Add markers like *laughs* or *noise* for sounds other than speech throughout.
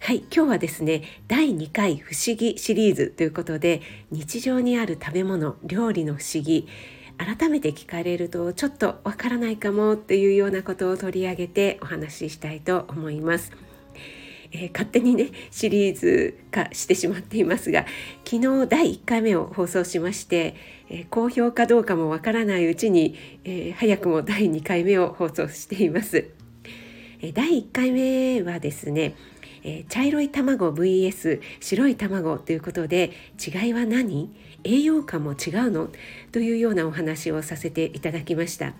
はい今日はですね第2回不思議シリーズということで日常にある食べ物料理の不思議改めて聞かれるとちょっとわからないかもっていうようなことを取り上げてお話ししたいと思います。えー、勝手にねシリーズ化してしまっていますが昨日第1回目を放送しまして、えー、好評かどうかもわからないうちに、えー、早くも第2回目を放送しています。え第1回目はですねえー、茶色い卵 vs 白い卵ということで違いは何？栄養価も違うの？というようなお話をさせていただきました。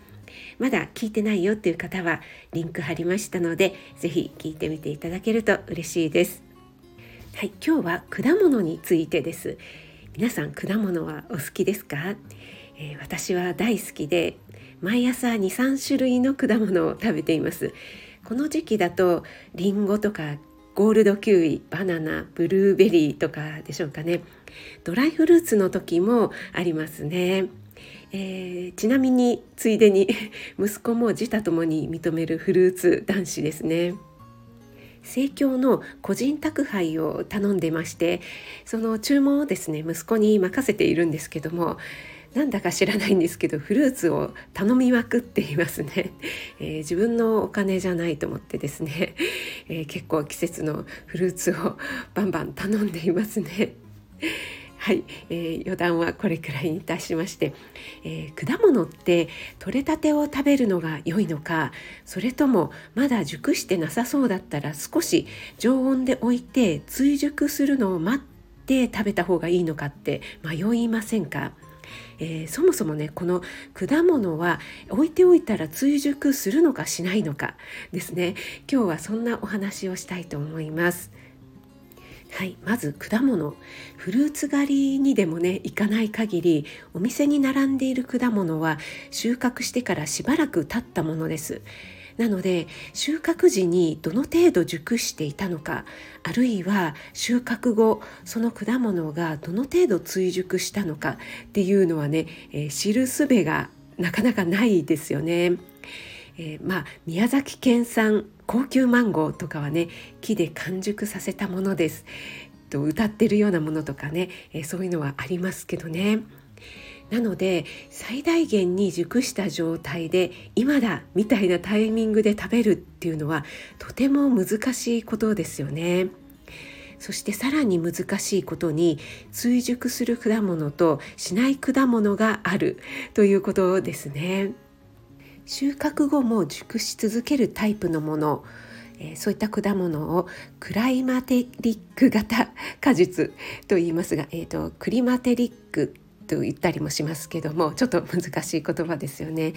まだ聞いてないよっていう方はリンク貼りましたので是非聞いてみていただけると嬉しいです。はい今日は果物についてです。皆さん果物はお好きですか、えー、私は大好きで毎朝23種類の果物を食べています。この時期だとりんごとかゴールドキウイバナナブルーベリーとかでしょうかね。ドライフルーツの時もありますね、えー、ちなみについでに *laughs* 息子も自他ともに認めるフルーツ男子ですね。生協の個人宅配を頼んでましてその注文をですね息子に任せているんですけどもなんだか知らないんですけどフルーツを頼みまくっていますね、*laughs* えー、自分のお金じゃないと思ってですね、*laughs* えー、結構季節のフルーツをバンバン頼んでいますね。*laughs* はい、えー、余談はこれくらいにいたしまして、えー、果物って取れたてを食べるのが良いのかそれともまだ熟してなさそうだったら少し常温で置いて追熟するのを待って食べた方がいいのかって迷いませんか？えー、そもそもねこの果物は置いておいたら追熟するのかしないのかですね今日はそんなお話をしたいと思います。はい、まず果物フルーツ狩りにでもね行かない限りお店に並んでいる果物は収穫してからしばらく経ったものです。なので収穫時にどの程度熟していたのかあるいは収穫後その果物がどの程度追熟したのかっていうのはね、えー、知る術がなかなかないですよね。えー、まあ宮崎県産高級マンゴーとかはね木で完熟させたものですと歌ってるようなものとかね、えー、そういうのはありますけどね。なので最大限に熟した状態で今だみたいなタイミングで食べるっていうのはとても難しいことですよね。そしてさらに難しいことに追熟する果物としない果物があるということですね。収穫後も熟し続けるタイプのものえそういった果物をクライマテリック型果実と言いますが、えーとクリマテリックと言ったりもしますけどもちょっと難しい言葉ですよね。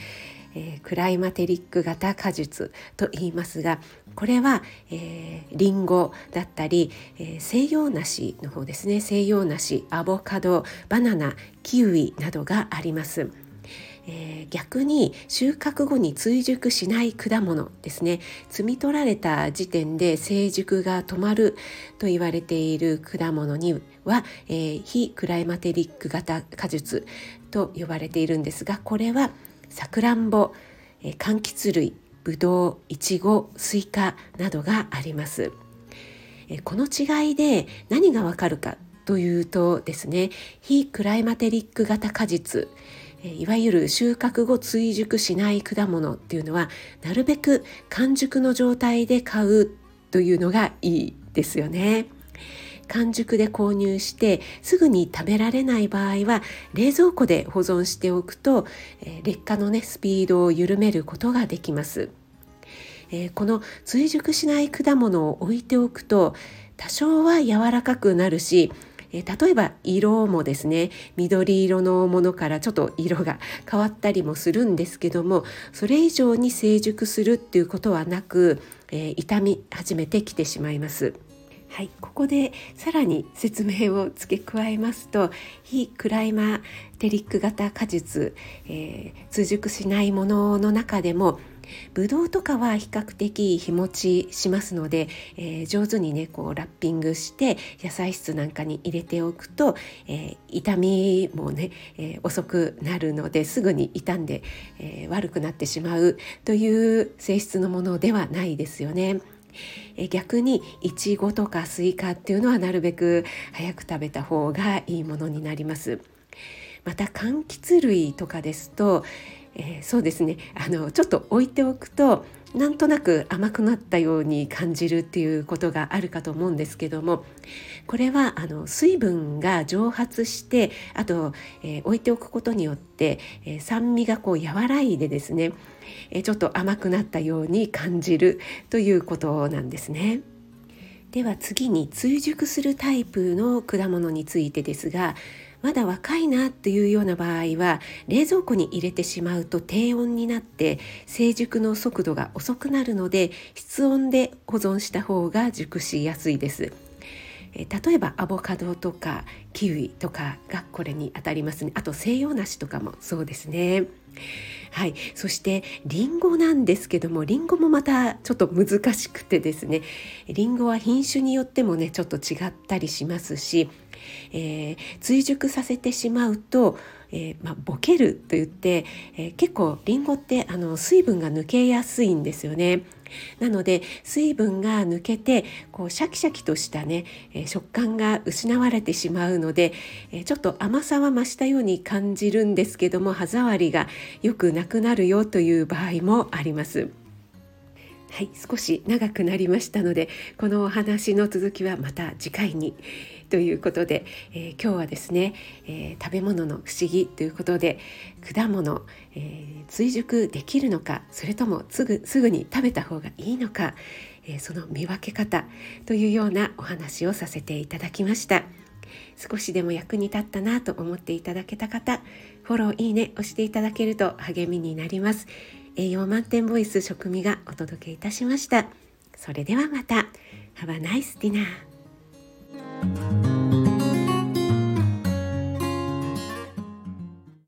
えー、クライマテリック型果実と言いますがこれは、えー、リンゴだったり、えー、西洋梨の方ですね西洋梨アボカドバナナキウイなどがあります。えー、逆に収穫後に追熟しない果物ですね。摘み取られた時点で成熟が止まると言われている果物には、えー、非クライマテリック型果実と呼ばれているんですがこれはさくらんぼ、えー、柑橘類ぶどういちごスイカなどがあります、えー、この違いで何がわかるかというとですね非クライマテリック型果実いわゆる収穫後追熟しない果物っていうのはなるべく完熟の状態で買うというのがいいですよね。完熟で購入してすぐに食べられない場合は冷蔵庫で保存しておくと、え劣化のねスピードを緩めることができます。えー、この追熟しない果物を置いておくと多少は柔らかくなるしえ例えば色もですね緑色のものからちょっと色が変わったりもするんですけどもそれ以上に成熟するっていうことはなく、えー、傷み始めてきてしまいます。はい、ここでさらに説明を付け加えますと非クライマテリック型果実、えー、通熟しないものの中でもブドウとかは比較的日持ちしますので、えー、上手にねこうラッピングして野菜室なんかに入れておくと、えー、傷みもね、えー、遅くなるのですぐに傷んで、え悪くなってしまうという性質のものではないですよね。逆にいちごとかスイカっていうのはなるべく早く食べた方がいいものになります。また柑橘類とかですと、えー、そうですねあのちょっと置いておくとなんとなく甘くなったように感じるっていうことがあるかと思うんですけどもこれはあの水分が蒸発してあと、えー、置いておくことによって、えー、酸味がこう和らいでですね、えー、ちょっと甘くなったように感じるということなんですね。では次に追熟するタイプの果物についてですがまだ若いなっていうような場合は冷蔵庫に入れてしまうと低温になって成熟の速度が遅くなるので室温で保存した方が熟しやすいです。例えばアボカドとかキウイとかがこれにあたりますね。あと西洋梨とかもそうですね。はい、そしてリンゴなんですけどもリンゴもまたちょっと難しくてですね。リンゴは品種によってもねちょっと違ったりしますしえー、追熟させてしまうと、えー、まあ、ボケると言って、えー、結構りんごってあの水分が抜けやすいんですよね。なので水分が抜けてこうシャキシャキとしたね、え食感が失われてしまうので、えちょっと甘さは増したように感じるんですけども歯触りがよくなくなるよという場合もあります。はい、少し長くなりましたのでこのお話の続きはまた次回にということで、えー、今日はですね、えー、食べ物の不思議ということで果物、えー、追熟できるのかそれともすぐすぐに食べた方がいいのか、えその見分け方というようなお話をさせていただきました。少しでも役に立ったなと思っていただけた方フォローいいね押していただけると励みになります。栄養満点ボイス食味がお届けいたしました。それではまた。Have a nice dinner.